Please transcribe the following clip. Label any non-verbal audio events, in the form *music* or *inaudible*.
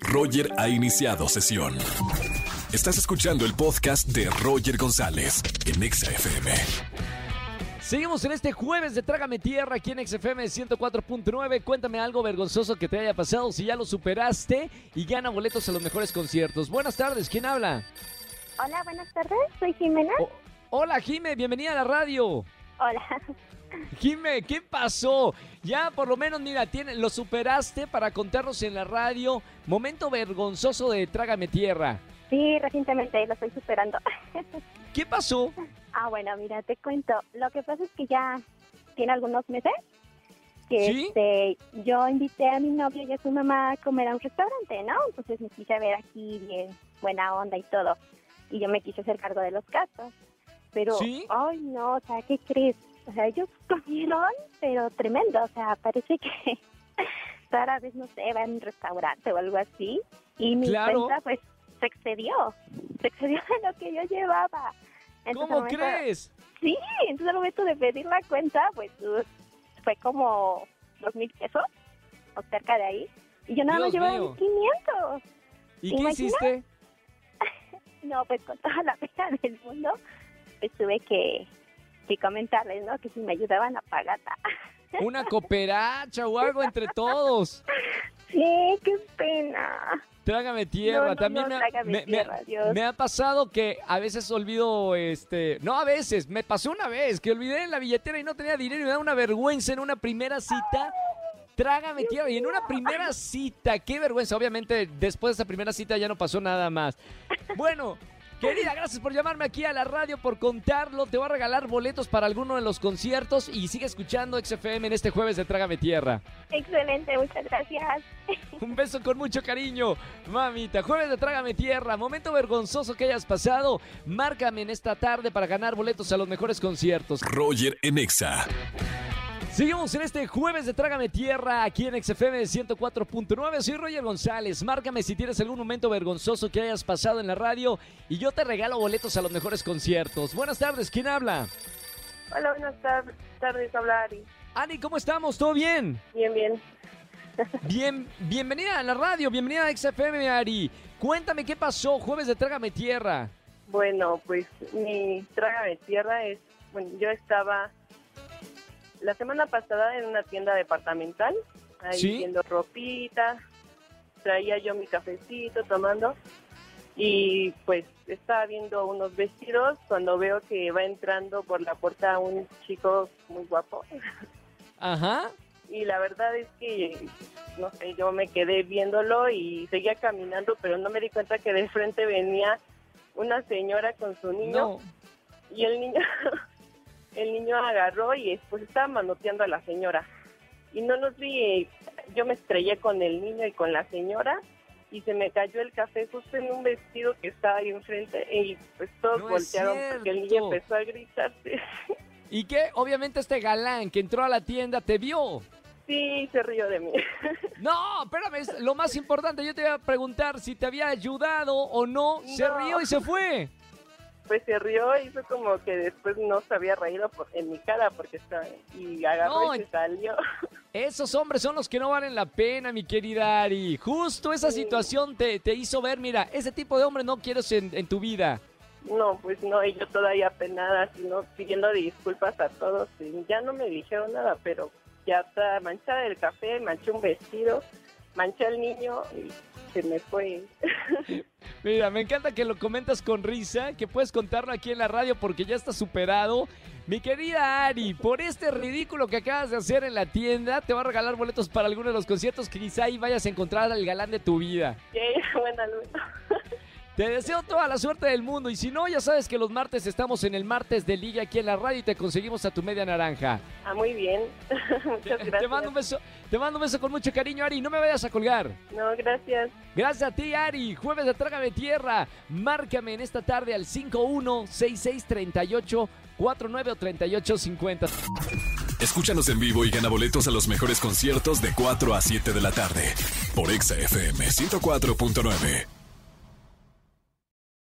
Roger ha iniciado sesión. Estás escuchando el podcast de Roger González en Exa FM. Seguimos en este jueves de Trágame Tierra aquí en XFM 104.9. Cuéntame algo vergonzoso que te haya pasado si ya lo superaste y gana boletos a los mejores conciertos. Buenas tardes, ¿quién habla? Hola, buenas tardes, soy Jimena. Oh, hola Jime, bienvenida a la radio. Hola. Jime, ¿qué pasó? Ya por lo menos, mira, tiene, lo superaste para contarnos en la radio. Momento vergonzoso de Trágame Tierra. Sí, recientemente lo estoy superando. *laughs* ¿Qué pasó? Ah, bueno, mira, te cuento. Lo que pasa es que ya tiene algunos meses que ¿Sí? este, yo invité a mi novio y a su mamá a comer a un restaurante, ¿no? Entonces me quise ver aquí bien, buena onda y todo. Y yo me quise hacer cargo de los gastos. Pero, ¿Sí? ay, no, o sea, ¿qué crees? O sea, ellos comieron, pero tremendo. O sea, parece que *laughs* rara vez, no sé, va a un restaurante o algo así. Y mi Claro. cuenta, pues, se excedió. Se excedió *laughs* de lo que yo llevaba. Entonces, ¿Cómo momento- crees? Sí, entonces al momento de pedir la cuenta, pues uh, fue como dos mil pesos o cerca de ahí. Y yo nada más Dios llevaba mío. mis 500. ¿Y qué hiciste? *laughs* No, pues con toda la pena del mundo, pues tuve que, que comentarles, ¿no? Que si me ayudaban a pagar. *laughs* Una cooperacha o algo entre todos. Sí, qué pena. Trágame tierra. No, no, También no, me, ha- trágame me- me- tierra, Dios. me ha pasado que a veces olvido, este, no a veces, me pasó una vez que olvidé en la billetera y no tenía dinero y me da una vergüenza en una primera cita. Trágame tierra. Y en una primera cita, qué vergüenza. Obviamente, después de esa primera cita ya no pasó nada más. Bueno, querida, gracias por llamarme aquí a la radio, por contarlo. Te voy a regalar boletos para alguno de los conciertos y sigue escuchando XFM en este jueves de Trágame Tierra. Excelente, muchas gracias. *laughs* Un beso con mucho cariño, mamita. Jueves de Trágame Tierra, momento vergonzoso que hayas pasado. Márcame en esta tarde para ganar boletos a los mejores conciertos. Roger en Exa. Seguimos en este jueves de Trágame Tierra aquí en XFM 104.9. Soy Roger González. Márcame si tienes algún momento vergonzoso que hayas pasado en la radio y yo te regalo boletos a los mejores conciertos. Buenas tardes, ¿quién habla? Hola, buenas tar- tardes, habla Ari. Ani, ¿cómo estamos? ¿Todo bien? Bien, bien. Bien, bienvenida a la radio, bienvenida a XFM, Ari. Cuéntame qué pasó, jueves de Trágame Tierra. Bueno, pues mi traga de tierra es, bueno, yo estaba la semana pasada en una tienda departamental, ahí ¿Sí? viendo ropita, traía yo mi cafecito tomando y pues estaba viendo unos vestidos cuando veo que va entrando por la puerta un chico muy guapo Ajá. y la verdad es que no sé, yo me quedé viéndolo y seguía caminando, pero no me di cuenta que de frente venía una señora con su niño No. y el niño *laughs* el niño agarró y estaba manoteando a la señora y no nos vi yo me estrellé con el niño y con la señora y se me cayó el café justo en un vestido que estaba ahí enfrente y pues todos No voltearon porque el niño empezó a gritarse *laughs* Y que obviamente este galán que entró a la tienda te vio. sí se rió de mí *laughs* No, espérame, es lo más importante. Yo te iba a preguntar si te había ayudado o no. Se No. rió y se fue. Pues se rió y hizo como que después no se había reído por, en mi cara porque estaba y agarró No, y se salió *laughs* Esos hombres son los que no valen la pena, mi querida Ari. Justo esa situación te, te hizo ver, mira, ese tipo de hombre no quieres en, en tu vida. No, pues no, y yo todavía penada, sino pidiendo disculpas a todos. Y ya no me dijeron nada, pero ya está manchada el café, manché un vestido, manché al niño y se me fue. *laughs* Mira, me encanta que lo comentas con risa, que puedes contarlo aquí en la radio porque ya está superado. Mi querida Ari, por este ridículo que acabas de hacer en la tienda, te voy a regalar boletos para alguno de los conciertos que quizá ahí vayas a encontrar al galán de tu vida. *laughs* Buena luz. Te deseo toda la suerte del mundo y si no, ya sabes que los martes estamos en el martes de liga aquí en la radio y te conseguimos a tu media naranja. Ah, muy bien. *laughs* Muchas gracias. Te mando un beso, te mando un beso con mucho cariño, Ari, no me vayas a colgar. No, gracias. Gracias a ti, Ari. Jueves de Trágame Tierra. Márcame en esta tarde al 516638 49 o 3850. Escúchanos en vivo y gana boletos a los mejores conciertos de 4 a 7 de la tarde por Exa FM 104.9.